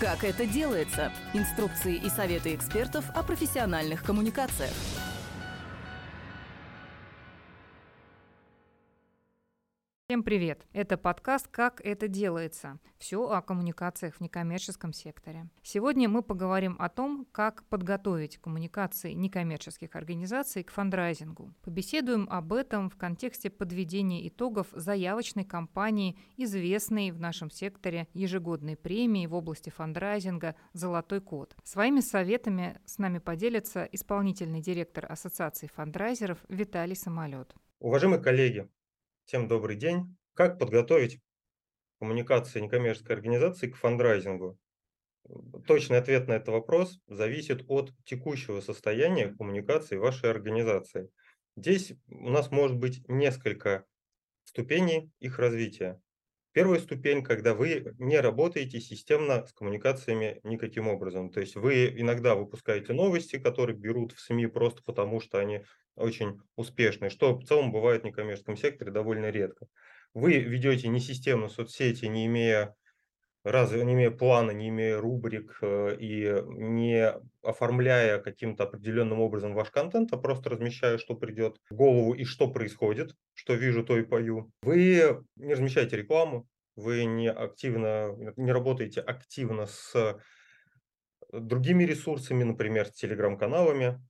Как это делается? Инструкции и советы экспертов о профессиональных коммуникациях. Всем привет! Это подкаст «Как это делается?» Все о коммуникациях в некоммерческом секторе. Сегодня мы поговорим о том, как подготовить коммуникации некоммерческих организаций к фандрайзингу. Побеседуем об этом в контексте подведения итогов заявочной кампании, известной в нашем секторе ежегодной премии в области фандрайзинга «Золотой код». Своими советами с нами поделится исполнительный директор Ассоциации фандрайзеров Виталий Самолет. Уважаемые коллеги, Всем добрый день. Как подготовить коммуникации некоммерческой организации к фандрайзингу? Точный ответ на этот вопрос зависит от текущего состояния коммуникации вашей организации. Здесь у нас может быть несколько ступеней их развития. Первая ступень, когда вы не работаете системно с коммуникациями никаким образом. То есть вы иногда выпускаете новости, которые берут в СМИ просто потому, что они очень успешные, что в целом бывает в некоммерческом секторе довольно редко. Вы ведете не системно соцсети, не имея разве не имея плана, не имея рубрик э, и не оформляя каким-то определенным образом ваш контент, а просто размещая, что придет в голову и что происходит, что вижу, то и пою. Вы не размещаете рекламу, вы не активно, не работаете активно с другими ресурсами, например, с телеграм-каналами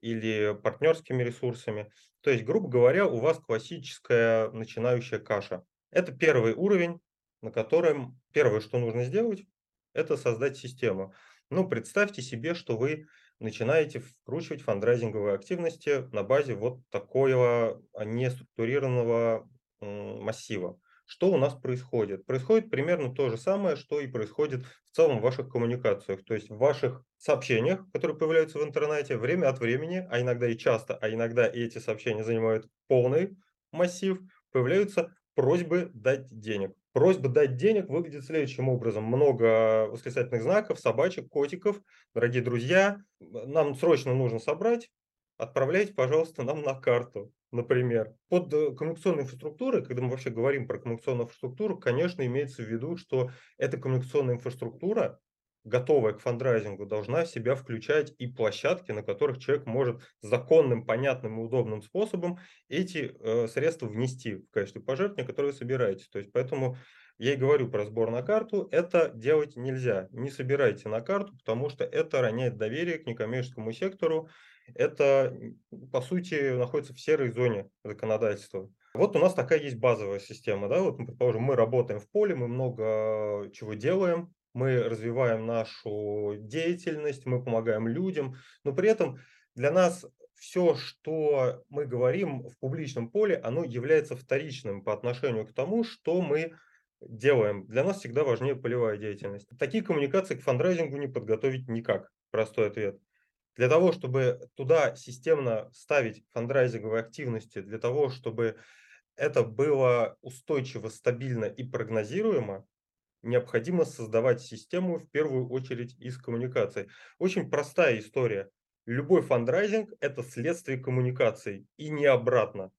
или партнерскими ресурсами. То есть, грубо говоря, у вас классическая начинающая каша. Это первый уровень, на котором первое, что нужно сделать, это создать систему. Ну, представьте себе, что вы начинаете вкручивать фандрайзинговые активности на базе вот такого неструктурированного массива. Что у нас происходит? Происходит примерно то же самое, что и происходит в целом в ваших коммуникациях, то есть в ваших сообщениях, которые появляются в интернете, время от времени, а иногда и часто, а иногда и эти сообщения занимают полный массив, появляются просьбы дать денег. Просьба дать денег выглядит следующим образом. Много восклицательных знаков, собачек, котиков. Дорогие друзья, нам срочно нужно собрать. Отправляйте, пожалуйста, нам на карту, например. Под э, коммуникационной инфраструктурой, когда мы вообще говорим про коммуникационную инфраструктуру, конечно, имеется в виду, что эта коммуникационная инфраструктура готовая к фандрайзингу, должна в себя включать и площадки, на которых человек может законным, понятным и удобным способом эти э, средства внести в качестве пожертвования, которые вы собираете. То есть поэтому я и говорю про сбор на карту. Это делать нельзя. Не собирайте на карту, потому что это роняет доверие к некоммерческому сектору. Это, по сути, находится в серой зоне законодательства. Вот у нас такая есть базовая система. Да? Вот, предположим, мы работаем в поле, мы много чего делаем, мы развиваем нашу деятельность, мы помогаем людям, но при этом для нас все, что мы говорим в публичном поле, оно является вторичным по отношению к тому, что мы делаем. Для нас всегда важнее полевая деятельность. Такие коммуникации к фандрайзингу не подготовить никак. Простой ответ. Для того, чтобы туда системно ставить фандрайзинговые активности, для того, чтобы это было устойчиво, стабильно и прогнозируемо, необходимо создавать систему в первую очередь из коммуникаций. Очень простая история. Любой фандрайзинг – это следствие коммуникаций и не обратно.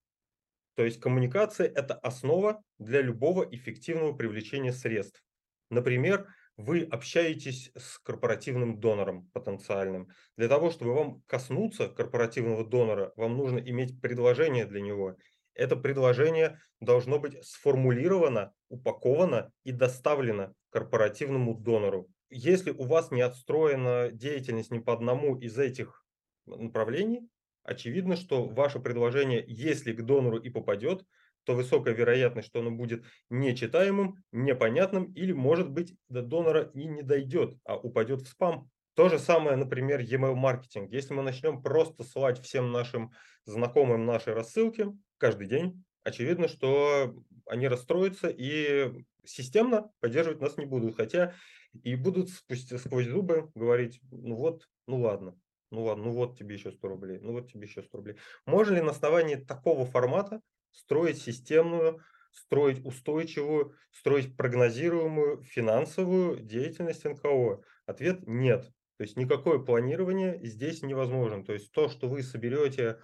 То есть коммуникация – это основа для любого эффективного привлечения средств. Например, вы общаетесь с корпоративным донором потенциальным. Для того, чтобы вам коснуться корпоративного донора, вам нужно иметь предложение для него – это предложение должно быть сформулировано, упаковано и доставлено корпоративному донору. Если у вас не отстроена деятельность ни по одному из этих направлений, очевидно, что ваше предложение, если к донору и попадет, то высокая вероятность, что оно будет нечитаемым, непонятным или, может быть, до донора и не дойдет, а упадет в спам. То же самое, например, e-mail маркетинг. Если мы начнем просто ссылать всем нашим знакомым наши рассылки, каждый день, очевидно, что они расстроятся и системно поддерживать нас не будут. Хотя и будут спустя, сквозь зубы говорить, ну вот, ну ладно, ну ладно, ну вот тебе еще 100 рублей, ну вот тебе еще 100 рублей. Можно ли на основании такого формата строить системную, строить устойчивую, строить прогнозируемую финансовую деятельность НКО? Ответ – нет. То есть никакое планирование здесь невозможно. То есть то, что вы соберете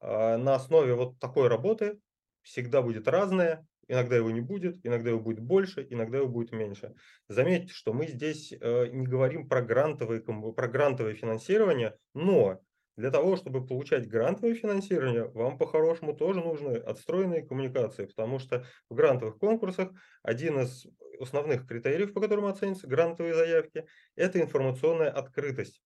а, на основе вот такой работы всегда будет разное, иногда его не будет, иногда его будет больше, иногда его будет меньше. Заметьте, что мы здесь э, не говорим про грантовое, про грантовое финансирование, но для того, чтобы получать грантовое финансирование, вам по-хорошему тоже нужны отстроенные коммуникации, потому что в грантовых конкурсах один из основных критериев, по которым оценятся грантовые заявки, это информационная открытость.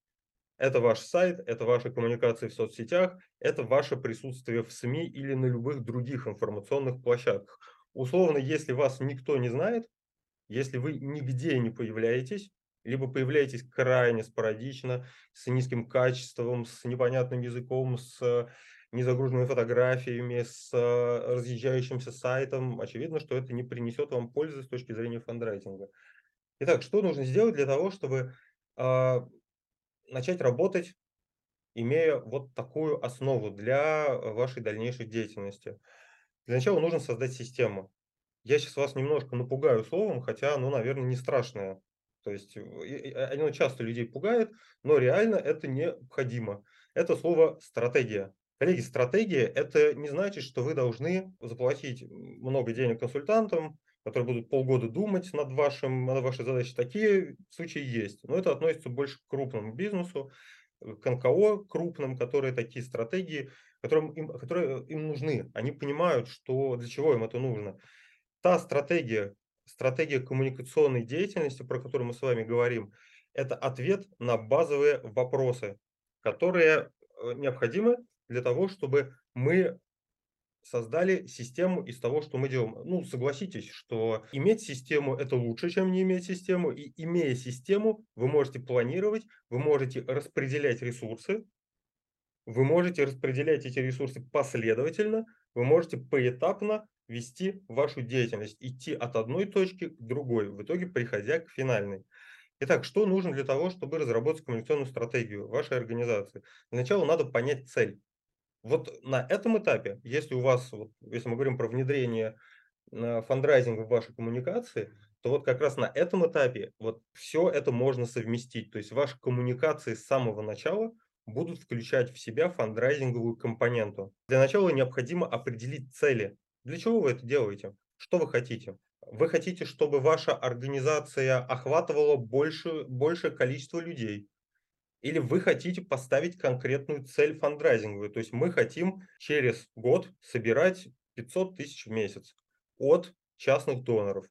Это ваш сайт, это ваши коммуникации в соцсетях, это ваше присутствие в СМИ или на любых других информационных площадках. Условно, если вас никто не знает, если вы нигде не появляетесь, либо появляетесь крайне спорадично, с низким качеством, с непонятным языком, с незагруженными фотографиями, с разъезжающимся сайтом, очевидно, что это не принесет вам пользы с точки зрения фандрайтинга. Итак, что нужно сделать для того, чтобы э, начать работать, имея вот такую основу для вашей дальнейшей деятельности? Для начала нужно создать систему. Я сейчас вас немножко напугаю словом, хотя оно, наверное, не страшное. То есть оно часто людей пугает, но реально это необходимо. Это слово «стратегия». Коллеги, стратегия – это не значит, что вы должны заплатить много денег консультантам, которые будут полгода думать над, вашим, над вашей задачей. Такие случаи есть, но это относится больше к крупному бизнесу, к НКО крупным, которые такие стратегии, которым им, которые им нужны. Они понимают, что для чего им это нужно. Та стратегия, стратегия коммуникационной деятельности, про которую мы с вами говорим, это ответ на базовые вопросы, которые э, необходимы для того, чтобы мы создали систему из того, что мы делаем. Ну, согласитесь, что иметь систему – это лучше, чем не иметь систему. И имея систему, вы можете планировать, вы можете распределять ресурсы, вы можете распределять эти ресурсы последовательно, вы можете поэтапно вести вашу деятельность, идти от одной точки к другой, в итоге приходя к финальной. Итак, что нужно для того, чтобы разработать коммуникационную стратегию вашей организации? Для начала надо понять цель. Вот на этом этапе, если у вас, вот, если мы говорим про внедрение э, фандрайзинга в вашей коммуникации, то вот как раз на этом этапе вот все это можно совместить. То есть ваши коммуникации с самого начала будут включать в себя фандрайзинговую компоненту. Для начала необходимо определить цели. Для чего вы это делаете? Что вы хотите? Вы хотите, чтобы ваша организация охватывала больше, большее количество людей. Или вы хотите поставить конкретную цель фандрайзинговую. То есть мы хотим через год собирать 500 тысяч в месяц от частных доноров.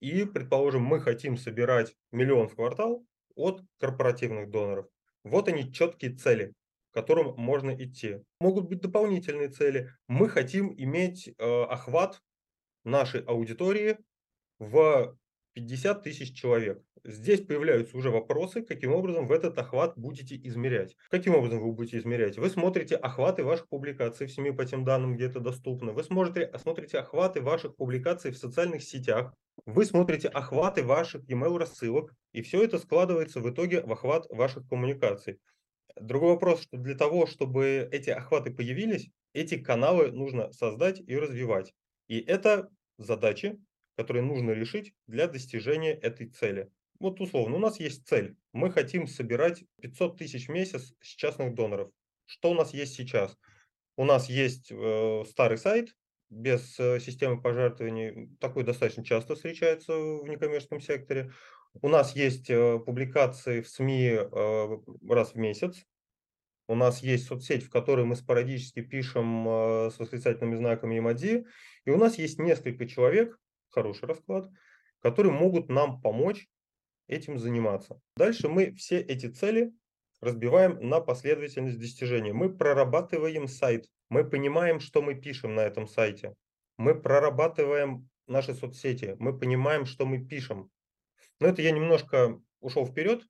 И, предположим, мы хотим собирать миллион в квартал от корпоративных доноров. Вот они четкие цели, к которым можно идти. Могут быть дополнительные цели. Мы хотим иметь э, охват нашей аудитории в 50 тысяч человек. Здесь появляются уже вопросы, каким образом в этот охват будете измерять. Каким образом вы будете измерять? Вы смотрите охваты ваших публикаций в СМИ по тем данным, где это доступно. Вы смотрите, смотрите охваты ваших публикаций в социальных сетях. Вы смотрите охваты ваших email рассылок. И все это складывается в итоге в охват ваших коммуникаций. Другой вопрос, что для того, чтобы эти охваты появились, эти каналы нужно создать и развивать. И это задачи, которые нужно решить для достижения этой цели. Вот условно, у нас есть цель. Мы хотим собирать 500 тысяч в месяц с частных доноров. Что у нас есть сейчас? У нас есть э, старый сайт без э, системы пожертвований. Такой достаточно часто встречается в некоммерческом секторе. У нас есть э, публикации в СМИ э, раз в месяц. У нас есть соцсеть, в которой мы спорадически пишем э, с восклицательными знаками эмодзи. И у нас есть несколько человек, хороший расклад, которые могут нам помочь этим заниматься. Дальше мы все эти цели разбиваем на последовательность достижения. Мы прорабатываем сайт, мы понимаем, что мы пишем на этом сайте, мы прорабатываем наши соцсети, мы понимаем, что мы пишем. Но это я немножко ушел вперед.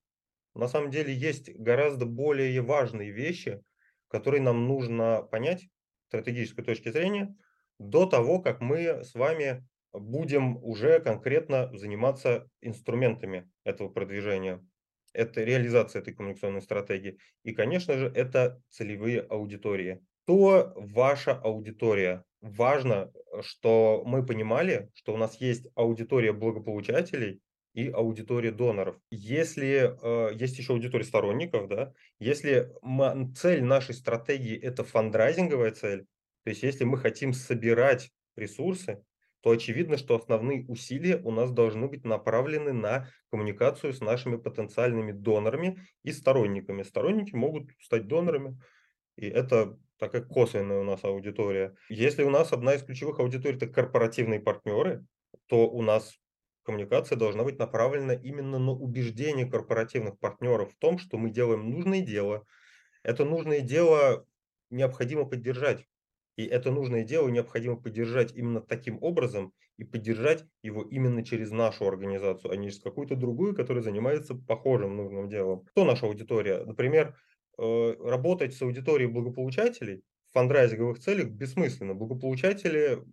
На самом деле есть гораздо более важные вещи, которые нам нужно понять с стратегической точки зрения до того, как мы с вами будем уже конкретно заниматься инструментами этого продвижения. Это реализация этой коммуникационной стратегии. И, конечно же, это целевые аудитории. Кто ваша аудитория? Важно, что мы понимали, что у нас есть аудитория благополучателей и аудитория доноров. Если э, есть еще аудитория сторонников, да, если мы, цель нашей стратегии это фандрайзинговая цель, то есть если мы хотим собирать ресурсы, то очевидно, что основные усилия у нас должны быть направлены на коммуникацию с нашими потенциальными донорами и сторонниками. Сторонники могут стать донорами, и это такая косвенная у нас аудитория. Если у нас одна из ключевых аудиторий – это корпоративные партнеры, то у нас коммуникация должна быть направлена именно на убеждение корпоративных партнеров в том, что мы делаем нужное дело. Это нужное дело необходимо поддержать. И это нужное дело необходимо поддержать именно таким образом и поддержать его именно через нашу организацию, а не через какую-то другую, которая занимается похожим нужным делом. Кто наша аудитория? Например, э, работать с аудиторией благополучателей в фандрайзинговых целях бессмысленно. Благополучатели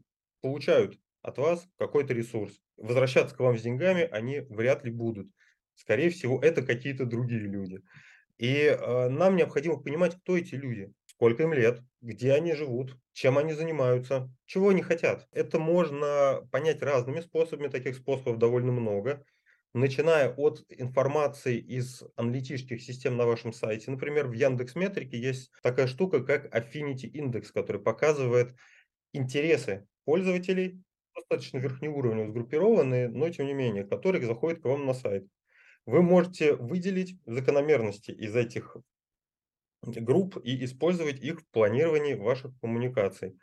получают от вас какой-то ресурс. Возвращаться к вам с деньгами они вряд ли будут. Скорее всего, это какие-то другие люди. И э, нам необходимо понимать, кто эти люди сколько им лет, где они живут, чем они занимаются, чего они хотят. Это можно понять разными способами, таких способов довольно много. Начиная от информации из аналитических систем на вашем сайте. Например, в Яндекс Метрике есть такая штука, как Affinity Index, который показывает интересы пользователей, достаточно верхнеуровневые, сгруппированные, но тем не менее, которые заходят к вам на сайт. Вы можете выделить закономерности из этих групп и использовать их в планировании ваших коммуникаций.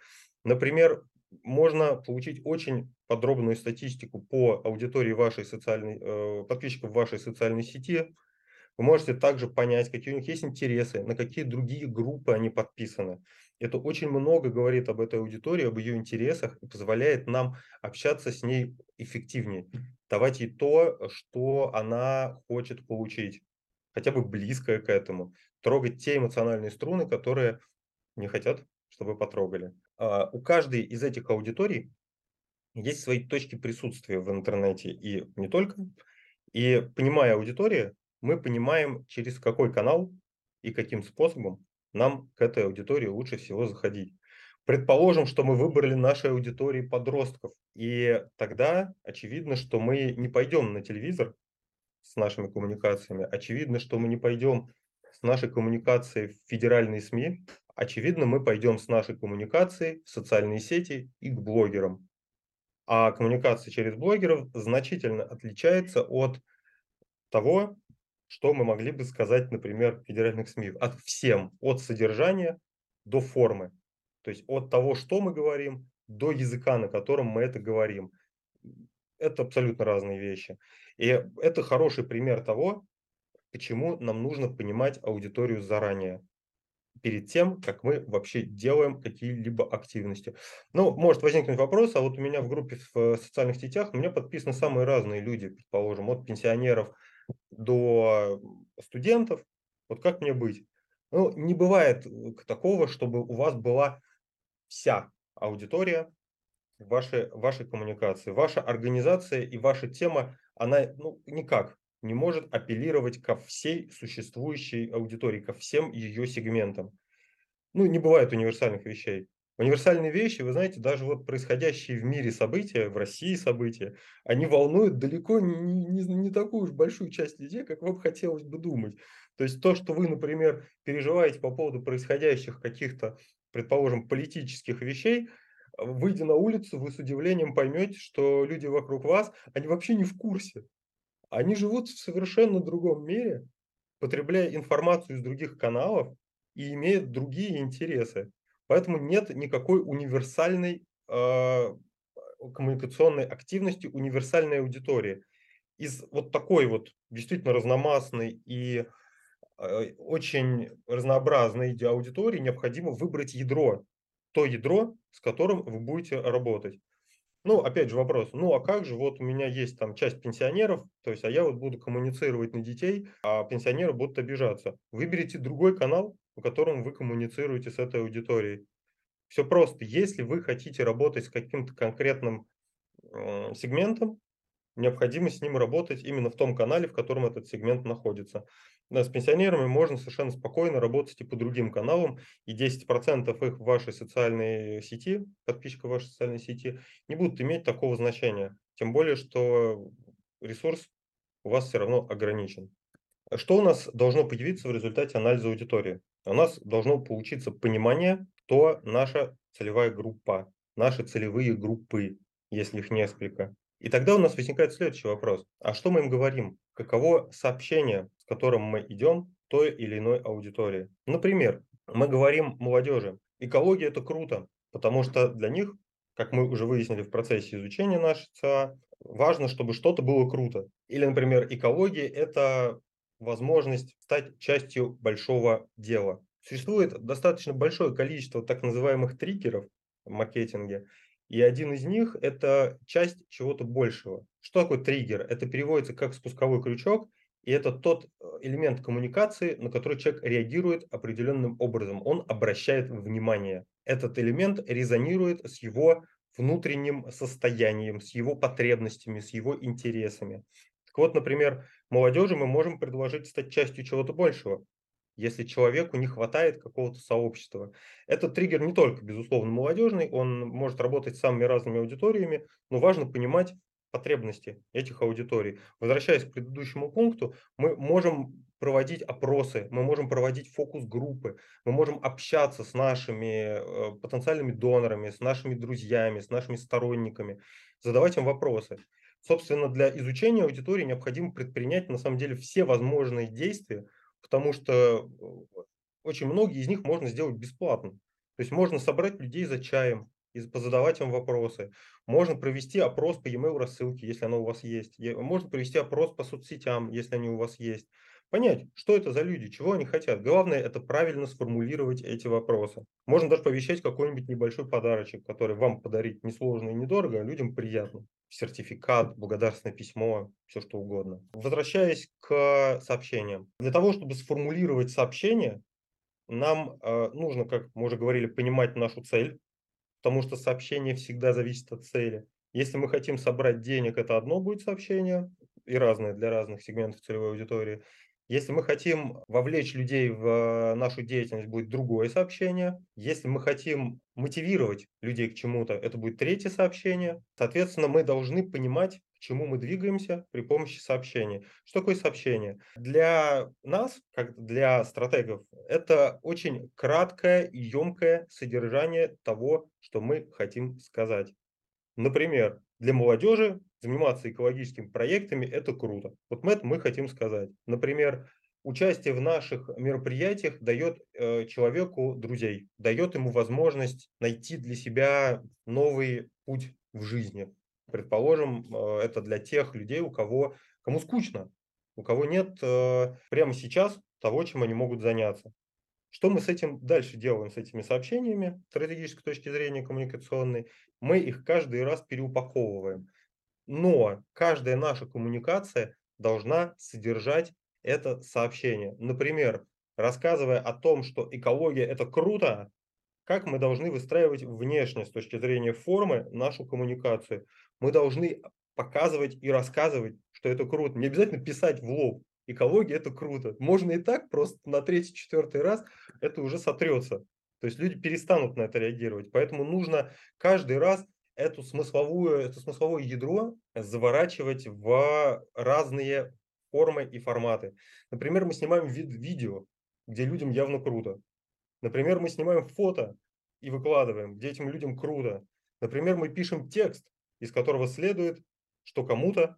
Например, можно получить очень подробную статистику по аудитории вашей социальной, э, подписчиков вашей социальной сети. Вы можете также понять, какие у них есть интересы, на какие другие группы они подписаны. Это очень много говорит об этой аудитории, об ее интересах и позволяет нам общаться с ней эффективнее, давать ей то, что она хочет получить хотя бы близкое к этому, трогать те эмоциональные струны, которые не хотят, чтобы потрогали. А у каждой из этих аудиторий есть свои точки присутствия в интернете и не только. И понимая аудиторию, мы понимаем, через какой канал и каким способом нам к этой аудитории лучше всего заходить. Предположим, что мы выбрали нашей аудитории подростков, и тогда очевидно, что мы не пойдем на телевизор с нашими коммуникациями. Очевидно, что мы не пойдем с нашей коммуникацией в федеральные СМИ. Очевидно, мы пойдем с нашей коммуникацией в социальные сети и к блогерам. А коммуникация через блогеров значительно отличается от того, что мы могли бы сказать, например, федеральных СМИ. От всем, от содержания до формы. То есть от того, что мы говорим, до языка, на котором мы это говорим. Это абсолютно разные вещи. И это хороший пример того, почему нам нужно понимать аудиторию заранее, перед тем, как мы вообще делаем какие-либо активности. Ну, может возникнуть вопрос, а вот у меня в группе в э, социальных сетях, у меня подписаны самые разные люди, предположим, от пенсионеров до студентов. Вот как мне быть? Ну, не бывает э, такого, чтобы у вас была вся аудитория вашей, вашей коммуникации. Ваша организация и ваша тема, она ну, никак не может апеллировать ко всей существующей аудитории, ко всем ее сегментам. Ну, не бывает универсальных вещей. Универсальные вещи, вы знаете, даже вот происходящие в мире события, в России события, они волнуют далеко не, не, не такую уж большую часть людей, как вам хотелось бы думать. То есть то, что вы, например, переживаете по поводу происходящих каких-то, предположим, политических вещей, выйдя на улицу, вы с удивлением поймете, что люди вокруг вас, они вообще не в курсе. Они живут в совершенно другом мире, потребляя информацию из других каналов и имеют другие интересы. Поэтому нет никакой универсальной э, коммуникационной активности, универсальной аудитории. Из вот такой вот действительно разномастной и э, очень разнообразной аудитории необходимо выбрать ядро, то ядро, с которым вы будете работать. Ну, опять же вопрос, ну а как же, вот у меня есть там часть пенсионеров, то есть, а я вот буду коммуницировать на детей, а пенсионеры будут обижаться. Выберите другой канал, по которому вы коммуницируете с этой аудиторией. Все просто. Если вы хотите работать с каким-то конкретным э, сегментом, необходимо с ним работать именно в том канале, в котором этот сегмент находится. С пенсионерами можно совершенно спокойно работать и по другим каналам, и 10% их в вашей социальной сети, подписчиков вашей социальной сети, не будут иметь такого значения. Тем более, что ресурс у вас все равно ограничен. Что у нас должно появиться в результате анализа аудитории? У нас должно получиться понимание, кто наша целевая группа, наши целевые группы. если их несколько. И тогда у нас возникает следующий вопрос. А что мы им говорим? Каково сообщение, с которым мы идем той или иной аудитории? Например, мы говорим молодежи, экология – это круто, потому что для них, как мы уже выяснили в процессе изучения нашей ЦА, важно, чтобы что-то было круто. Или, например, экология – это возможность стать частью большого дела. Существует достаточно большое количество так называемых триггеров в маркетинге, и один из них – это часть чего-то большего. Что такое триггер? Это переводится как спусковой крючок, и это тот э, элемент коммуникации, на который человек реагирует определенным образом. Он обращает внимание. Этот элемент резонирует с его внутренним состоянием, с его потребностями, с его интересами. Так вот, например, молодежи мы можем предложить стать частью чего-то большего если человеку не хватает какого-то сообщества. Этот триггер не только, безусловно, молодежный, он может работать с самыми разными аудиториями, но важно понимать потребности этих аудиторий. Возвращаясь к предыдущему пункту, мы можем проводить опросы, мы можем проводить фокус-группы, мы можем общаться с нашими э, потенциальными донорами, с нашими друзьями, с нашими сторонниками, задавать им вопросы. Собственно, для изучения аудитории необходимо предпринять на самом деле все возможные действия, потому что очень многие из них можно сделать бесплатно. То есть можно собрать людей за чаем и позадавать им вопросы. Можно провести опрос по e-mail рассылке, если оно у вас есть. Можно провести опрос по соцсетям, если они у вас есть понять, что это за люди, чего они хотят. Главное – это правильно сформулировать эти вопросы. Можно даже повещать какой-нибудь небольшой подарочек, который вам подарить несложно и недорого, а людям приятно. Сертификат, благодарственное письмо, все что угодно. Возвращаясь к сообщениям. Для того, чтобы сформулировать сообщение, нам э, нужно, как мы уже говорили, понимать нашу цель, потому что сообщение всегда зависит от цели. Если мы хотим собрать денег, это одно будет сообщение, и разное для разных сегментов целевой аудитории. Если мы хотим вовлечь людей в нашу деятельность, будет другое сообщение. Если мы хотим мотивировать людей к чему-то, это будет третье сообщение. Соответственно, мы должны понимать, к чему мы двигаемся при помощи сообщения. Что такое сообщение? Для нас, как для стратегов, это очень краткое и емкое содержание того, что мы хотим сказать. Например, для молодежи заниматься экологическими проектами – это круто. Вот мы это мы хотим сказать. Например, участие в наших мероприятиях дает э, человеку друзей, дает ему возможность найти для себя новый путь в жизни. Предположим, э, это для тех людей, у кого, кому скучно, у кого нет э, прямо сейчас того, чем они могут заняться. Что мы с этим дальше делаем, с этими сообщениями, с стратегической точки зрения коммуникационной? Мы их каждый раз переупаковываем. Но каждая наша коммуникация должна содержать это сообщение. Например, рассказывая о том, что экология – это круто, как мы должны выстраивать внешне с точки зрения формы нашу коммуникацию. Мы должны показывать и рассказывать, что это круто. Не обязательно писать в лоб. Экология – это круто. Можно и так, просто на третий-четвертый раз это уже сотрется. То есть люди перестанут на это реагировать. Поэтому нужно каждый раз эту смысловую, это смысловое ядро заворачивать в разные формы и форматы. Например, мы снимаем вид видео, где людям явно круто. Например, мы снимаем фото и выкладываем, где этим людям круто. Например, мы пишем текст, из которого следует, что кому-то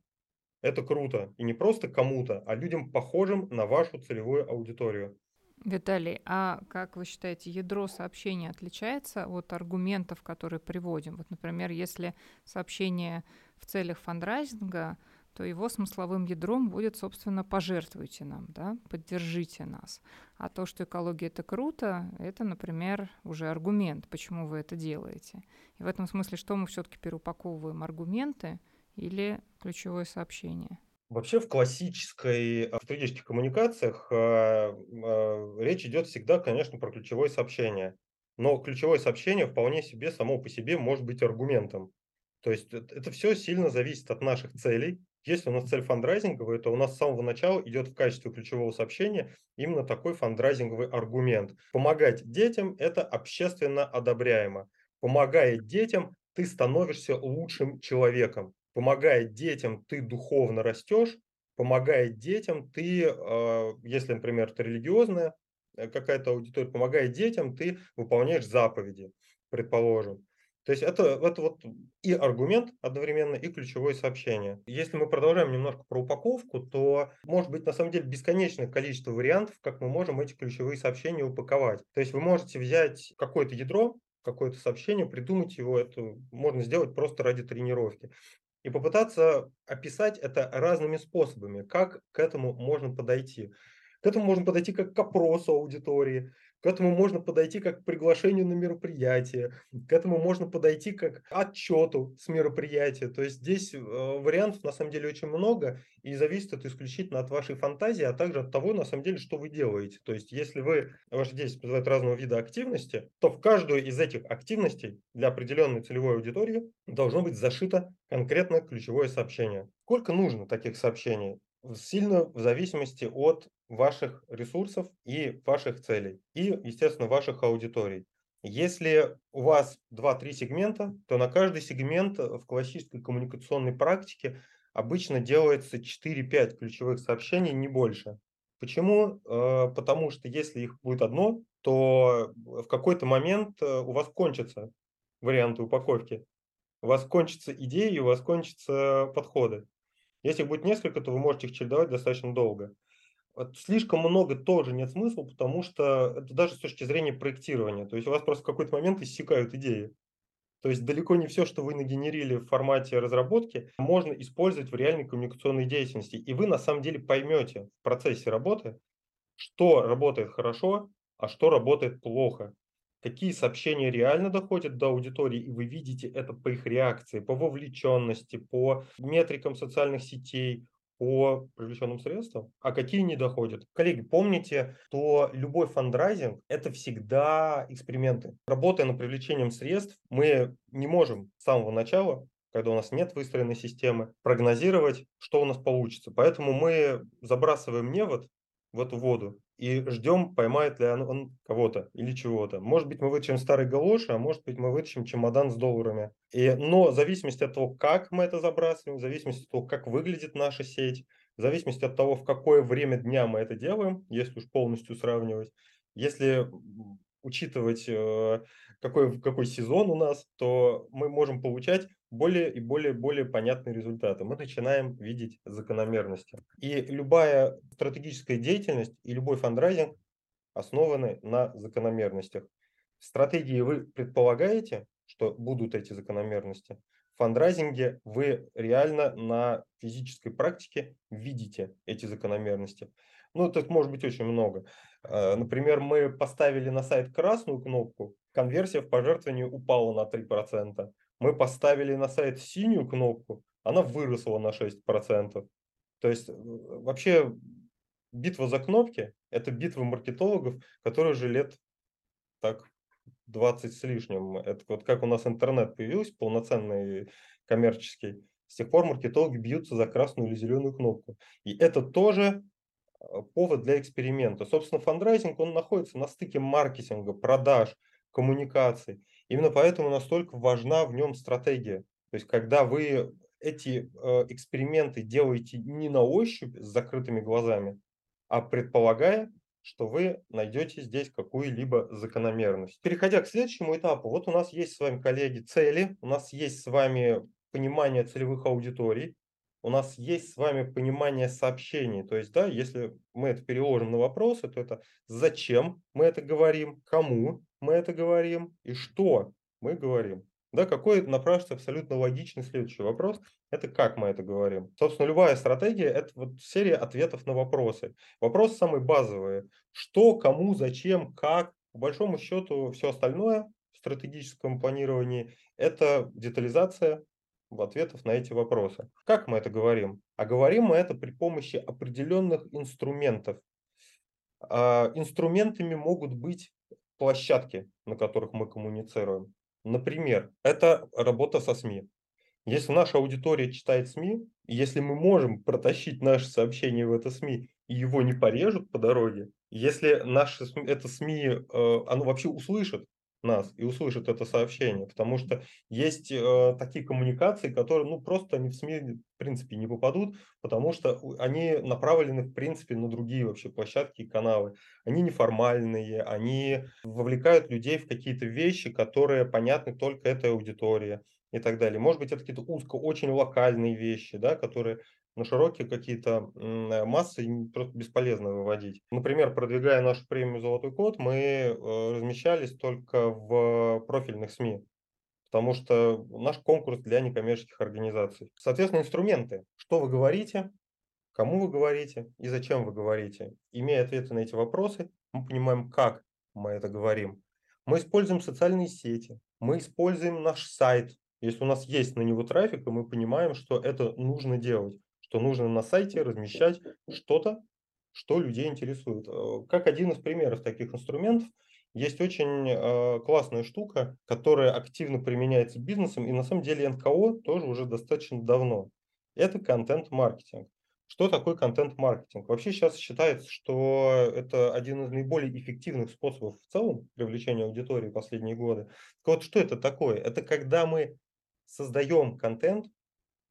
это круто. И не просто кому-то, а людям, похожим на вашу целевую аудиторию. Виталий, а как вы считаете, ядро сообщения отличается от аргументов, которые приводим? Вот, например, если сообщение в целях фандрайзинга, то его смысловым ядром будет, собственно, пожертвуйте нам, да, поддержите нас. А то, что экология это круто, это, например, уже аргумент, почему вы это делаете. И в этом смысле, что мы все-таки переупаковываем аргументы или ключевое сообщение? Вообще в классической э, стратегических коммуникациях э, э, речь идет всегда, конечно, про ключевое сообщение. Но ключевое сообщение вполне себе само по себе может быть аргументом. То есть это, все сильно зависит от наших целей. Если у нас цель фандрайзинговая, то у нас с самого начала идет в качестве ключевого сообщения именно такой фандрайзинговый аргумент. Помогать детям – это общественно одобряемо. Помогая детям, ты становишься лучшим человеком помогая детям, ты духовно растешь, помогая детям, ты, а, если, например, ты религиозная э, какая-то аудитория, помогая детям, ты выполняешь заповеди, предположим. То есть это, это вот и аргумент одновременно, и ключевое сообщение. Если мы продолжаем немножко про упаковку, то может быть на самом деле бесконечное количество вариантов, как мы можем эти ключевые сообщения упаковать. То есть вы можете взять какое-то ядро, какое-то сообщение, придумать его, это можно сделать просто ради тренировки. И попытаться описать это разными способами, как к этому можно подойти. К этому можно подойти как к опросу аудитории, к этому можно подойти как к приглашению на мероприятие, к этому можно подойти как к отчету с мероприятия. То есть здесь э, вариантов на самом деле очень много, и зависит это исключительно от вашей фантазии, а также от того, на самом деле, что вы делаете. То есть если вы, ваша деятельность называет разного вида активности, то в каждую из этих активностей для определенной целевой аудитории должно быть зашито конкретное ключевое сообщение. Сколько нужно таких сообщений? Сильно в зависимости от ваших ресурсов и ваших целей, и, естественно, ваших аудиторий. Если у вас 2-3 сегмента, то на каждый сегмент в классической коммуникационной практике обычно делается 4-5 ключевых сообщений, не больше. Почему? Э, потому что если их будет одно, то в какой-то момент э, у вас кончатся варианты упаковки. У вас кончатся идеи, у вас кончатся подходы. Если их будет несколько, то вы можете их чередовать достаточно долго. Слишком много тоже нет смысла, потому что это даже с точки зрения проектирования. То есть у вас просто в какой-то момент иссякают идеи. То есть далеко не все, что вы нагенерили в формате разработки, можно использовать в реальной коммуникационной деятельности. И вы на самом деле поймете в процессе работы, что работает хорошо, а что работает плохо какие сообщения реально доходят до аудитории, и вы видите это по их реакции, по вовлеченности, по метрикам социальных сетей, по привлеченным средствам, а какие не доходят. Коллеги, помните, что любой фандрайзинг – это всегда эксперименты. Работая над привлечением средств, мы не можем с самого начала когда у нас нет выстроенной системы, прогнозировать, что у нас получится. Поэтому мы забрасываем невод в эту воду и ждем, поймает ли он, он кого-то или чего-то. Может быть, мы вытащим старый галоши, а может быть, мы вытащим чемодан с долларами. И, но в зависимости от того, как мы это забрасываем, в зависимости от того, как выглядит наша сеть, в зависимости от того, в какое время дня мы это делаем, если уж полностью сравнивать, если учитывать, э, какой, какой сезон у нас, то мы можем получать более и более, более понятные результаты. Мы начинаем видеть закономерности. И любая стратегическая деятельность и любой фандрайзинг основаны на закономерностях. В стратегии вы предполагаете, что будут эти закономерности. В фандрайзинге вы реально на физической практике видите эти закономерности. Ну, тут может быть очень много. Э, например, мы поставили на сайт красную кнопку, конверсия в пожертвовании упала на 3%. Мы поставили на сайт синюю кнопку, она выросла на 6%. То есть э, вообще битва за кнопки – это битва маркетологов, которые уже лет так 20 с лишним. Это вот как у нас интернет появился, полноценный коммерческий. С тех пор маркетологи бьются за красную или зеленую кнопку. И это тоже Э, повод для эксперимента. Собственно, фандрайзинг, он находится на стыке маркетинга, продаж, коммуникаций. Именно поэтому настолько важна в нем стратегия. То есть, когда вы эти э, эксперименты делаете не на ощупь с закрытыми глазами, а предполагая, что вы найдете здесь какую-либо закономерность. Переходя к следующему этапу, вот у нас есть с вами, коллеги, цели, у нас есть с вами понимание целевых аудиторий, у нас есть с вами понимание сообщений. То есть, да, если мы это переложим на вопросы, то это зачем мы это говорим, кому мы это говорим и что мы говорим. Да, какой напрашивается абсолютно логичный следующий вопрос – это как мы это говорим. Собственно, любая стратегия – это вот серия ответов на вопросы. Вопросы самые базовые. Что, кому, зачем, как. По большому счету, все остальное в стратегическом планировании – это детализация ответов на эти вопросы. Как мы это говорим? А говорим мы это при помощи определенных инструментов. А, инструментами могут быть площадки, на которых мы коммуницируем. Например, это работа со СМИ. Если наша аудитория читает СМИ, если мы можем протащить наше сообщение в это СМИ, и его не порежут по дороге, если наше, это СМИ, э, оно вообще услышит, нас и услышит это сообщение, потому что есть э, такие коммуникации, которые ну просто они в СМИ в принципе не попадут, потому что они направлены в принципе на другие вообще площадки и каналы. Они неформальные, они вовлекают людей в какие-то вещи, которые понятны только этой аудитории и так далее. Может быть, это какие-то узко, очень локальные вещи, да, которые на широкие какие-то э, массы просто бесполезно выводить. Например, продвигая нашу премию «Золотой код», мы э, размещались только в профильных СМИ, потому что наш конкурс для некоммерческих организаций. Соответственно, инструменты. Что вы говорите, кому вы говорите и зачем вы говорите. Имея ответы на эти вопросы, мы понимаем, как мы это говорим. Мы используем социальные сети, мы используем наш сайт. Если у нас есть на него трафик, то мы понимаем, что это нужно делать что нужно на сайте размещать что-то, что людей интересует. Э, как один из примеров таких инструментов, есть очень э, классная штука, которая активно применяется бизнесом, и на самом деле НКО тоже уже достаточно давно. Это контент-маркетинг. Что такое контент-маркетинг? Вообще сейчас считается, что это один из наиболее эффективных способов в целом привлечения аудитории последние годы. Так вот, что это такое? Это когда мы создаем контент,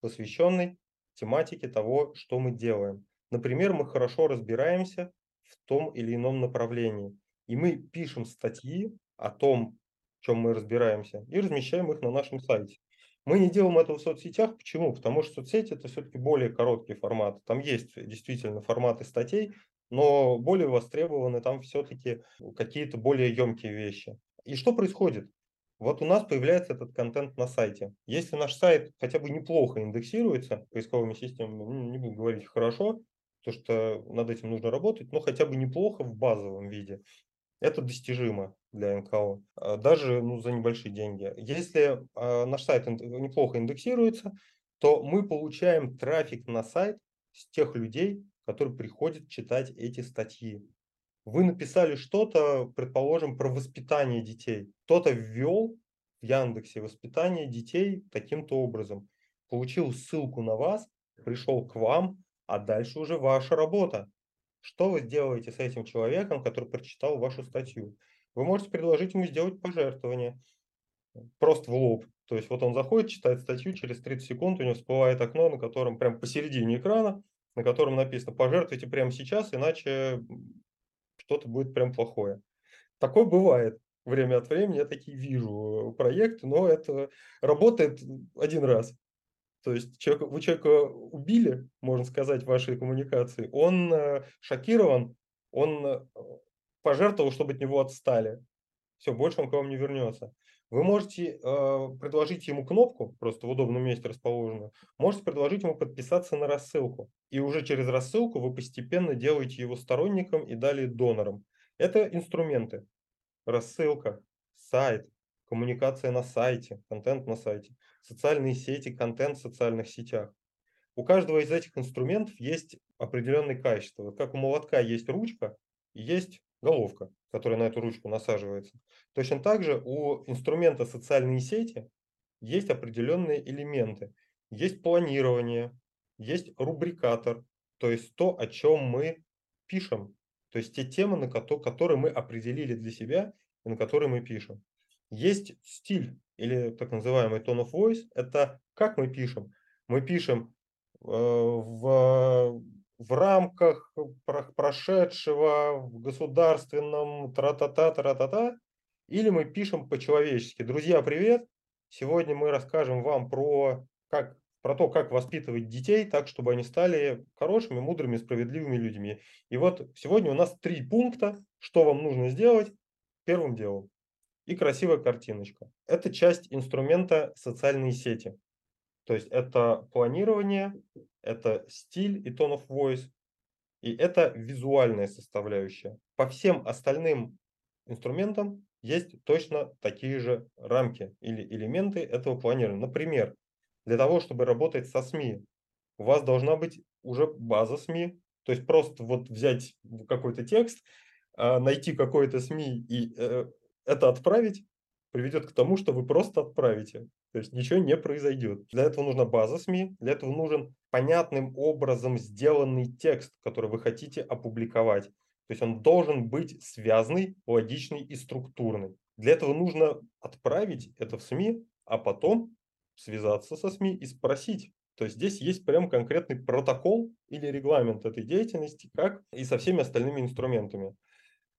посвященный тематике того, что мы делаем. Например, мы хорошо разбираемся в том или ином направлении, и мы пишем статьи о том, в чем мы разбираемся, и размещаем их на нашем сайте. Мы не делаем этого в соцсетях. Почему? Потому что соцсети это все-таки более короткий формат. Там есть действительно форматы статей, но более востребованы там все-таки какие-то более емкие вещи. И что происходит? Вот у нас появляется этот контент на сайте. Если наш сайт хотя бы неплохо индексируется поисковыми системами, ну, не буду говорить хорошо, потому что над этим нужно работать, но хотя бы неплохо в базовом виде, это достижимо для НКО, а, даже ну, за небольшие деньги. Если э, наш сайт неплохо индексируется, то мы получаем трафик на сайт с тех людей, которые приходят читать эти статьи. Вы написали что-то, предположим, про воспитание детей. Кто-то ввел в Яндексе воспитание детей таким-то образом. Получил ссылку на вас, пришел к вам, а дальше уже ваша работа. Что вы делаете с этим человеком, который прочитал вашу статью? Вы можете предложить ему сделать пожертвование. Просто в лоб. То есть вот он заходит, читает статью, через 30 секунд у него всплывает окно, на котором прям посередине экрана, на котором написано «пожертвуйте прямо сейчас, иначе что-то будет прям плохое. Такое бывает время от времени, я такие вижу проекты, но это работает один раз. То есть человек, вы человека убили, можно сказать, в вашей коммуникации, он э, шокирован, он э, пожертвовал, чтобы от него отстали. Все, больше он к вам не вернется. Вы можете э, предложить ему кнопку, просто в удобном месте расположенную, можете предложить ему подписаться на рассылку. И уже через рассылку вы постепенно делаете его сторонником и далее донором. Это инструменты. Рассылка, сайт, коммуникация на сайте, контент на сайте, социальные сети, контент в социальных сетях. У каждого из этих инструментов есть определенные качества. Как у молотка есть ручка, есть головка, которая на эту ручку насаживается. Точно так же у инструмента социальные сети есть определенные элементы. Есть планирование, есть рубрикатор, то есть то, о чем мы пишем. То есть те темы, на которые мы определили для себя и на которые мы пишем. Есть стиль или так называемый tone of voice. Это как мы пишем. Мы пишем э, в в рамках прошедшего в государственном тра-та-та, тра-та-та, или мы пишем по-человечески. Друзья, привет! Сегодня мы расскажем вам про, как, про то, как воспитывать детей так, чтобы они стали хорошими, мудрыми, справедливыми людьми. И вот сегодня у нас три пункта, что вам нужно сделать первым делом. И красивая картиночка. Это часть инструмента социальные сети. То есть это планирование, это стиль и tone of voice, и это визуальная составляющая. По всем остальным инструментам есть точно такие же рамки или элементы этого планирования. Например, для того, чтобы работать со СМИ, у вас должна быть уже база СМИ, то есть просто вот взять какой-то текст, а, найти какой-то СМИ и э, это отправить, приведет к тому, что вы просто отправите. То есть ничего не произойдет. Для этого нужна база СМИ, для этого нужен понятным образом сделанный текст, который вы хотите опубликовать. То есть он должен быть связанный, логичный и структурный. Для этого нужно отправить это в СМИ, а потом связаться со СМИ и спросить. То есть здесь есть прям конкретный протокол или регламент этой деятельности, как и со всеми остальными инструментами.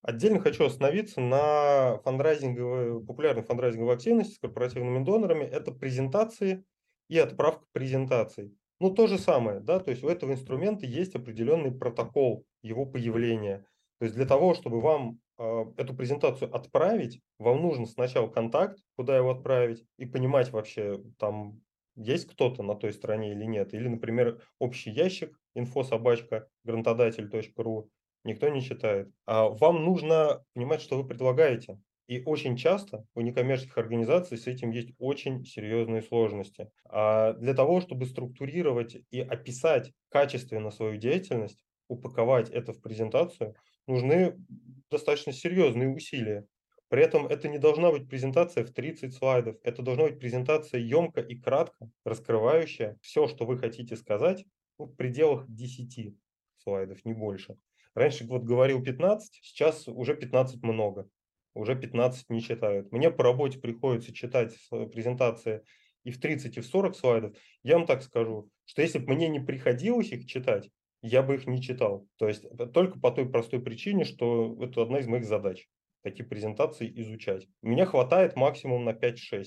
Отдельно хочу остановиться на фандрайзинговой, популярной фандрайзинговой активности с корпоративными донорами. Это презентации и отправка презентаций. Ну, то же самое, да, то есть у этого инструмента есть определенный протокол его появления. То есть для того, чтобы вам э, эту презентацию отправить, вам нужен сначала контакт, куда его отправить, и понимать вообще, там есть кто-то на той стороне или нет. Или, например, общий ящик инфособачка грантодатель.ру никто не читает. А вам нужно понимать, что вы предлагаете. И очень часто у некоммерческих организаций с этим есть очень серьезные сложности. А для того, чтобы структурировать и описать качественно свою деятельность, упаковать это в презентацию, нужны достаточно серьезные усилия. При этом это не должна быть презентация в 30 слайдов, это должна быть презентация емко и кратко, раскрывающая все, что вы хотите сказать, ну, в пределах 10 слайдов, не больше. Раньше вот говорил 15, сейчас уже 15 много, уже 15 не читают. Мне по работе приходится читать презентации и в 30, и в 40 слайдов. Я вам так скажу, что если бы мне не приходилось их читать, я бы их не читал. То есть только по той простой причине, что это одна из моих задач такие презентации изучать. Меня хватает максимум на 5-6.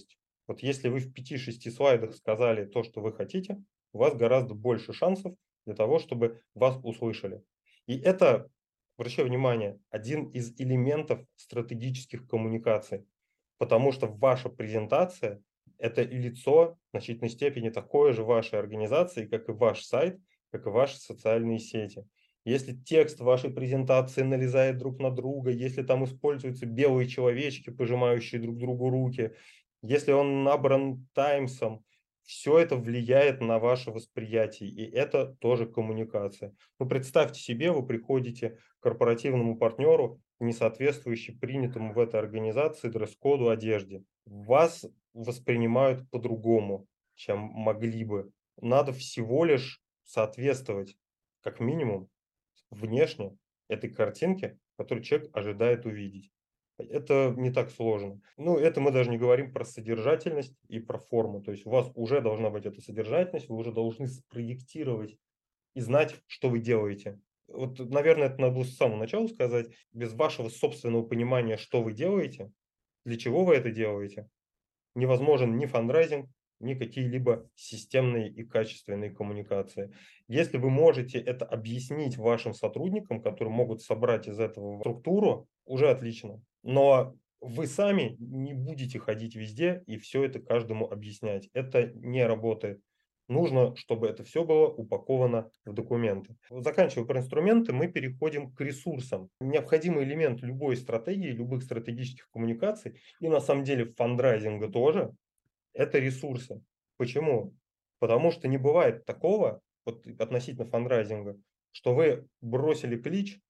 Вот если вы в 5-6 слайдах сказали то, что вы хотите, у вас гораздо больше шансов для того, чтобы вас услышали. И это, обращаю внимание, один из элементов стратегических коммуникаций, потому что ваша презентация – это лицо в значительной степени такое же вашей организации, как и ваш сайт, как и ваши социальные сети. Если текст вашей презентации налезает друг на друга, если там используются белые человечки, пожимающие друг другу руки, если он набран таймсом, все это влияет на ваше восприятие, и это тоже коммуникация. Ну, представьте себе, вы приходите корпоративному партнеру, не соответствующий принятому в этой организации дресс-коду одежде. Вас воспринимают по-другому, чем могли бы. Надо всего лишь соответствовать, как минимум, внешне этой картинке, которую человек ожидает увидеть. Это не так сложно. Ну, это мы даже не говорим про содержательность и про форму. То есть у вас уже должна быть эта содержательность, вы уже должны спроектировать и знать, что вы делаете. Вот, наверное, это надо было с самого начала сказать. Без вашего собственного понимания, что вы делаете, для чего вы это делаете, невозможен ни фандрайзинг, ни какие-либо системные и качественные коммуникации. Если вы можете это объяснить вашим сотрудникам, которые могут собрать из этого структуру, уже отлично. Но вы сами не будете ходить везде и все это каждому объяснять. Это не работает. Нужно, чтобы это все было упаковано в документы. Заканчивая про инструменты, мы переходим к ресурсам. Необходимый элемент любой стратегии, любых стратегических коммуникаций и на самом деле фандрайзинга тоже, это ресурсы. Почему? Потому что не бывает такого, вот относительно фандрайзинга, что вы бросили клич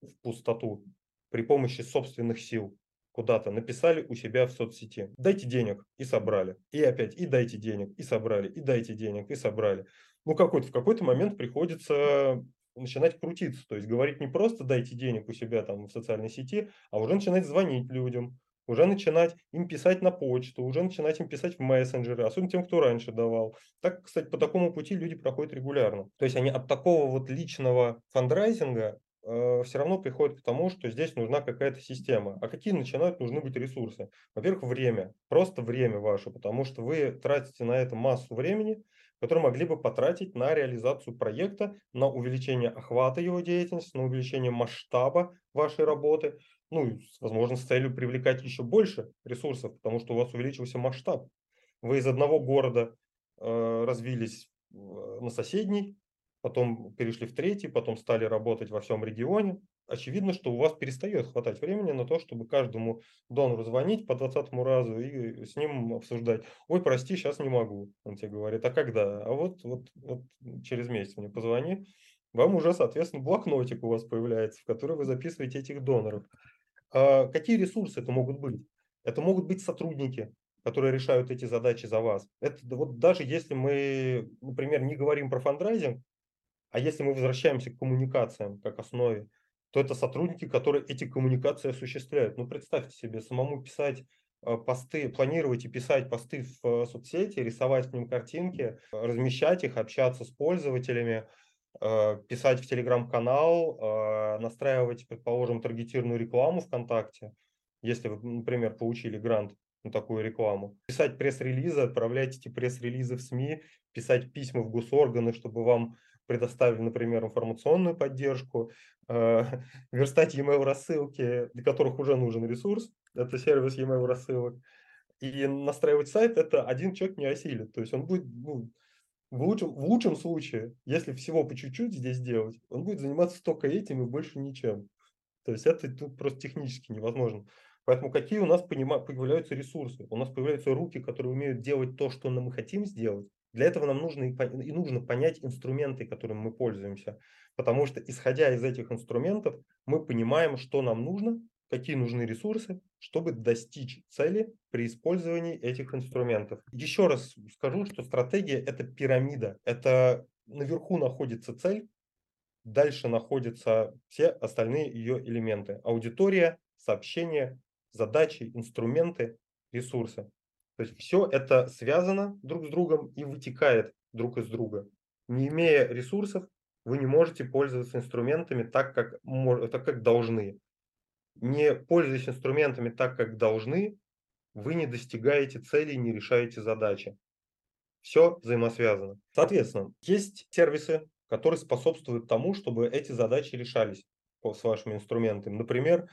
в пустоту при помощи собственных сил куда-то, написали у себя в соцсети. Дайте денег и собрали. И опять, и дайте денег, и собрали, и дайте денег, и собрали. Ну, какой-то, в какой-то момент приходится начинать крутиться. То есть говорить не просто дайте денег у себя там в социальной сети, а уже начинать звонить людям, уже начинать им писать на почту, уже начинать им писать в мессенджеры, особенно тем, кто раньше давал. Так, кстати, по такому пути люди проходят регулярно. То есть они от такого вот личного фандрайзинга все равно приходят к тому, что здесь нужна какая-то система. А какие начинают нужны быть ресурсы? Во-первых, время. Просто время ваше, потому что вы тратите на это массу времени, которые могли бы потратить на реализацию проекта, на увеличение охвата его деятельности, на увеличение масштаба вашей работы, ну, возможно, с целью привлекать еще больше ресурсов, потому что у вас увеличился масштаб. Вы из одного города э, развились на соседний, потом перешли в третий, потом стали работать во всем регионе. Очевидно, что у вас перестает хватать времени на то, чтобы каждому донору звонить по 20 разу и с ним обсуждать. Ой, прости, сейчас не могу. Он тебе говорит, а когда? А вот, вот, вот через месяц мне позвони. Вам уже, соответственно, блокнотик у вас появляется, в который вы записываете этих доноров. А какие ресурсы это могут быть? Это могут быть сотрудники, которые решают эти задачи за вас. Это вот даже если мы, например, не говорим про фандрайзинг, а если мы возвращаемся к коммуникациям как основе, то это сотрудники, которые эти коммуникации осуществляют. Ну, представьте себе, самому писать э, посты, планировать и писать посты в соцсети, рисовать к ним картинки, размещать их, общаться с пользователями, писать в телеграм-канал, настраивать, предположим, таргетированную рекламу ВКонтакте, если вы, например, получили грант на такую рекламу. Писать пресс-релизы, отправлять эти пресс-релизы в СМИ, писать письма в госорганы, чтобы вам предоставили, например, информационную поддержку, э, верстать e-mail рассылки, для которых уже нужен ресурс, это сервис e-mail рассылок, и настраивать сайт это один человек не осилит. То есть он будет ну, в, лучшем, в лучшем случае, если всего по чуть-чуть здесь делать, он будет заниматься только этим и больше ничем. То есть это тут просто технически невозможно. Поэтому какие у нас появляются ресурсы? У нас появляются руки, которые умеют делать то, что мы хотим сделать. Для этого нам нужно и, нужно понять инструменты, которыми мы пользуемся. Потому что, исходя из этих инструментов, мы понимаем, что нам нужно, какие нужны ресурсы, чтобы достичь цели при использовании этих инструментов. Еще раз скажу, что стратегия – это пирамида. Это наверху находится цель, дальше находятся все остальные ее элементы. Аудитория, сообщение, задачи, инструменты, ресурсы. То есть все это связано друг с другом и вытекает друг из друга. Не имея ресурсов, вы не можете пользоваться инструментами так, как, так, как должны. Не пользуясь инструментами так, как должны, вы не достигаете целей, не решаете задачи. Все взаимосвязано. Соответственно, есть сервисы, которые способствуют тому, чтобы эти задачи решались с вашими инструментами. Например,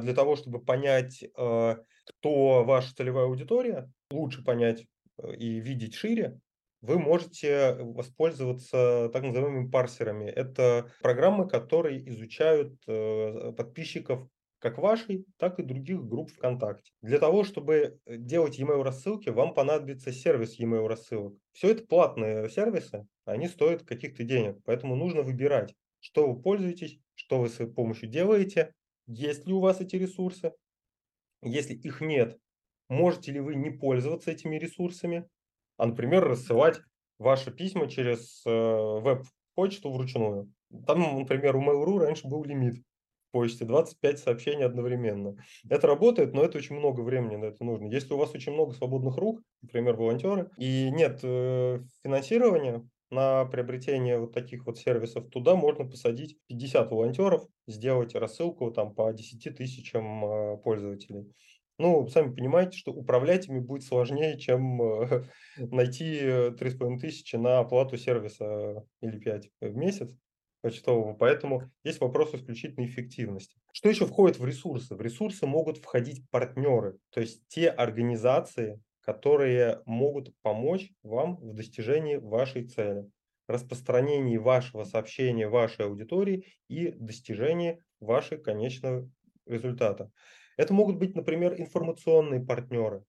для того, чтобы понять, э, кто ваша целевая аудитория, лучше понять э, и видеть шире, вы можете воспользоваться так называемыми парсерами. Это программы, которые изучают подписчиков как вашей, так и других групп ВКонтакте. Для того, чтобы делать e-mail рассылки, вам понадобится сервис e-mail рассылок. Все это платные сервисы, они стоят каких-то денег, поэтому нужно выбирать, что вы пользуетесь, что вы с помощью делаете, есть ли у вас эти ресурсы? Если их нет, можете ли вы не пользоваться этими ресурсами, а, например, рассылать ваши письма через э, веб-почту вручную. Там, например, у Mail.ru раньше был лимит в почте 25 сообщений одновременно. Это работает, но это очень много времени на это нужно. Если у вас очень много свободных рук, например, волонтеры, и нет э, финансирования, на приобретение вот таких вот сервисов, туда можно посадить 50 волонтеров, сделать рассылку там по 10 тысячам а, пользователей. Ну, сами понимаете, что управлять ими будет сложнее, чем э, найти 3,5 тысячи на оплату сервиса или 5 в месяц почтового. Поэтому есть вопрос исключительно эффективности. Что еще входит в ресурсы? В ресурсы могут входить партнеры, то есть те организации, которые могут помочь вам в достижении вашей цели, распространении вашего сообщения вашей аудитории и достижении вашего конечного результата. Это могут быть, например, информационные партнеры,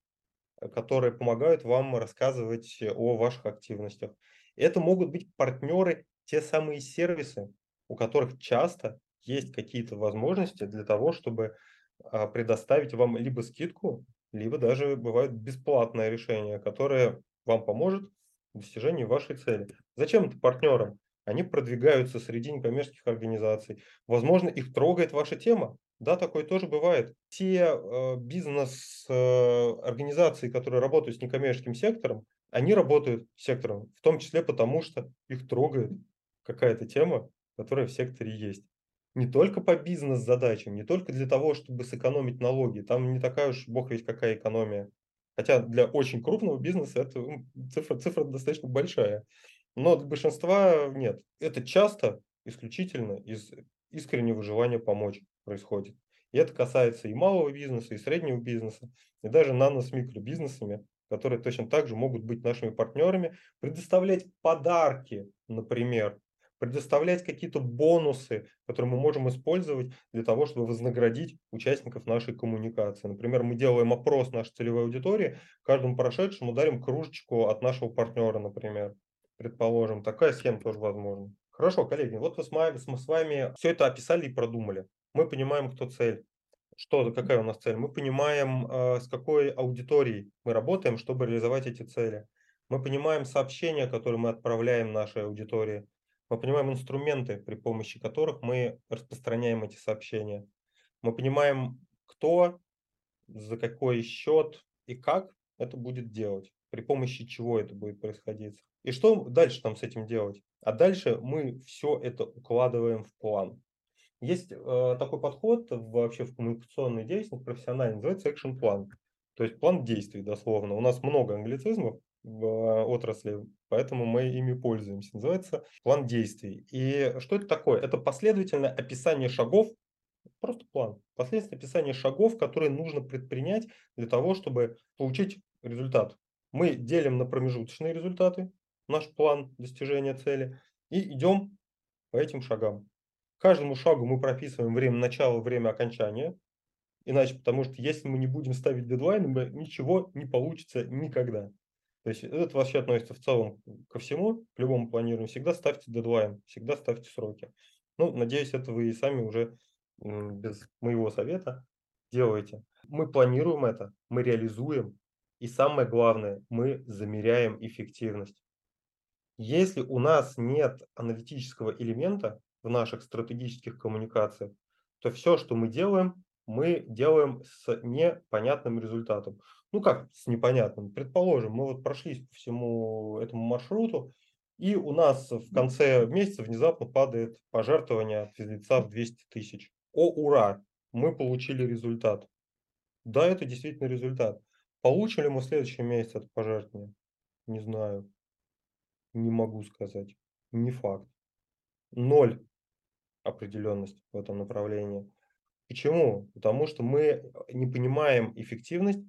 которые помогают вам рассказывать о ваших активностях. Это могут быть партнеры, те самые сервисы, у которых часто есть какие-то возможности для того, чтобы а, предоставить вам либо скидку либо даже бывает бесплатное решение, которое вам поможет в достижении вашей цели. Зачем это партнерам? Они продвигаются среди некоммерческих организаций. Возможно, их трогает ваша тема. Да, такое тоже бывает. Те э, бизнес-организации, э, которые работают с некоммерческим сектором, они работают с сектором, в том числе потому, что их трогает какая-то тема, которая в секторе есть не только по бизнес-задачам, не только для того, чтобы сэкономить налоги. Там не такая уж бог ведь какая экономия. Хотя для очень крупного бизнеса это цифра, цифра достаточно большая. Но для большинства нет. Это часто исключительно из искреннего желания помочь происходит. И это касается и малого бизнеса, и среднего бизнеса, и даже нано с микробизнесами, которые точно так же могут быть нашими партнерами, предоставлять подарки, например, предоставлять какие-то бонусы, которые мы можем использовать для того, чтобы вознаградить участников нашей коммуникации. Например, мы делаем опрос нашей целевой аудитории, каждому прошедшему дарим кружечку от нашего партнера, например. Предположим, такая схема тоже возможна. Хорошо, коллеги, вот мы с мы с вами все это описали и продумали. Мы понимаем, кто цель. Что, какая у нас цель? Мы понимаем, э, с какой аудиторией мы работаем, чтобы реализовать эти цели. Мы понимаем сообщения, которые мы отправляем нашей аудитории мы понимаем инструменты, при помощи которых мы распространяем эти сообщения. Мы понимаем, кто за какой счет и как это будет делать, при помощи чего это будет происходить. И что дальше там с этим делать? А дальше мы все это укладываем в план. Есть э, такой подход вообще в коммуникационной деятельности профессиональный, называется action план. То есть план действий дословно. У нас много англицизмов в э, отрасли, поэтому мы ими пользуемся. Называется план действий. И что это такое? Это последовательное описание шагов, просто план, последовательное описание шагов, которые нужно предпринять для того, чтобы получить результат. Мы делим на промежуточные результаты, наш план достижения цели, и идем по этим шагам. Каждому шагу мы прописываем время начала, время окончания. Иначе, потому что если мы не будем ставить дедлайн, ничего не получится никогда. То есть это вообще относится в целом ко всему, к любому планированию. Всегда ставьте дедлайн, всегда ставьте сроки. Ну, надеюсь, это вы и сами уже без моего совета делаете. Мы планируем это, мы реализуем, и самое главное, мы замеряем эффективность. Если у нас нет аналитического элемента, в наших стратегических коммуникациях, то все, что мы делаем, мы делаем с непонятным результатом. Ну как с непонятным? Предположим, мы вот прошлись по всему этому маршруту, и у нас в конце месяца внезапно падает пожертвование от физлица в 200 тысяч. О, ура! Мы получили результат. Да, это действительно результат. Получим ли мы в следующем месяце это пожертвование? Не знаю. Не могу сказать. Не факт. Ноль определенность в этом направлении. Почему? Потому что мы не понимаем эффективность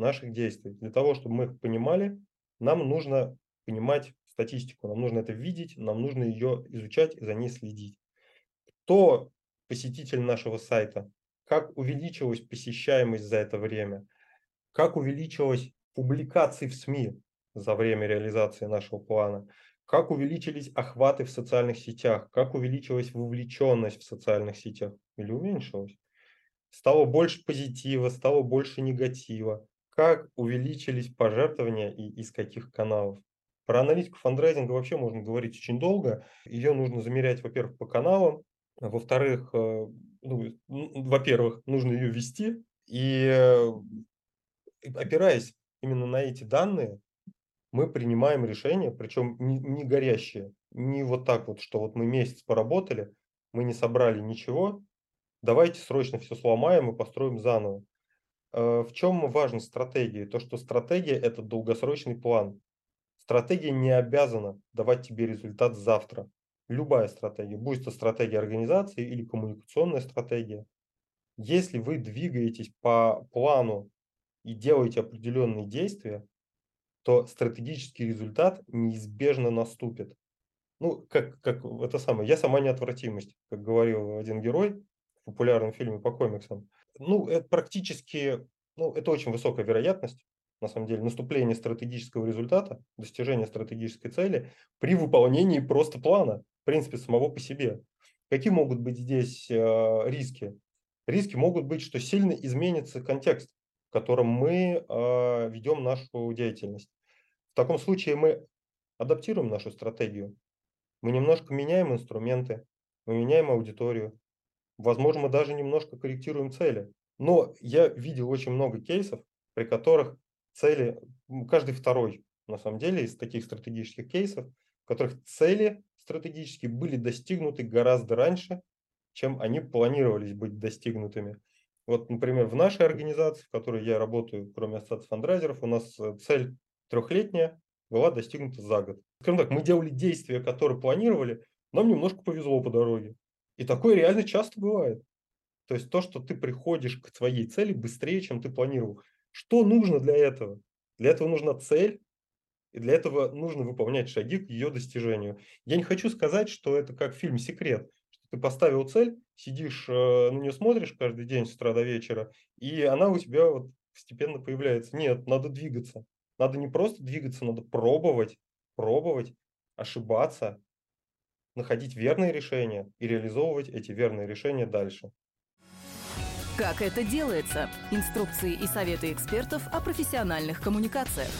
наших действий. Для того, чтобы мы их понимали, нам нужно понимать статистику, нам нужно это видеть, нам нужно ее изучать и за ней следить. Кто посетитель нашего сайта? Как увеличилась посещаемость за это время? Как увеличилась публикации в СМИ за время реализации нашего плана? как увеличились охваты в социальных сетях, как увеличилась вовлеченность в социальных сетях или уменьшилась. Стало больше позитива, стало больше негатива. Как увеличились пожертвования и из каких каналов. Про аналитику фандрайзинга вообще можно говорить очень долго. Ее нужно замерять, во-первых, по каналам, во-вторых, э, ну, во-первых, нужно ее вести, и э, опираясь именно на эти данные, мы принимаем решения, причем не, не горящие, не вот так вот, что вот мы месяц поработали, мы не собрали ничего, давайте срочно все сломаем и построим заново. Э, в чем важность стратегии? То, что стратегия – это долгосрочный план. Стратегия не обязана давать тебе результат завтра. Любая стратегия, будь это стратегия организации или коммуникационная стратегия. Если вы двигаетесь по плану и делаете определенные действия, то стратегический результат неизбежно наступит. Ну, как, как это самое, я сама неотвратимость, как говорил один герой в популярном фильме по комиксам. Ну, это практически, ну, это очень высокая вероятность, на самом деле, наступления стратегического результата, достижения стратегической цели при выполнении просто плана, в принципе, самого по себе. Какие могут быть здесь э, риски? Риски могут быть, что сильно изменится контекст в котором мы э, ведем нашу деятельность. В таком случае мы адаптируем нашу стратегию, мы немножко меняем инструменты, мы меняем аудиторию, возможно, мы даже немножко корректируем цели. Но я видел очень много кейсов, при которых цели, каждый второй, на самом деле, из таких стратегических кейсов, в которых цели стратегические были достигнуты гораздо раньше, чем они планировались быть достигнутыми. Вот, например, в нашей организации, в которой я работаю, кроме ассоциации фандрайзеров, у нас э, цель трехлетняя была достигнута за год. Скажем так, мы делали действия, которые планировали, нам немножко повезло по дороге. И такое реально часто бывает. То есть то, что ты приходишь к своей цели быстрее, чем ты планировал. Что нужно для этого? Для этого нужна цель, и для этого нужно выполнять шаги к ее достижению. Я не хочу сказать, что это как фильм «Секрет», ты поставил цель, сидишь э, на нее смотришь каждый день с утра до вечера, и она у тебя вот постепенно появляется. Нет, надо двигаться. Надо не просто двигаться, надо пробовать, пробовать, ошибаться, находить верные решения и реализовывать эти верные решения дальше. Как это делается? Инструкции и советы экспертов о профессиональных коммуникациях.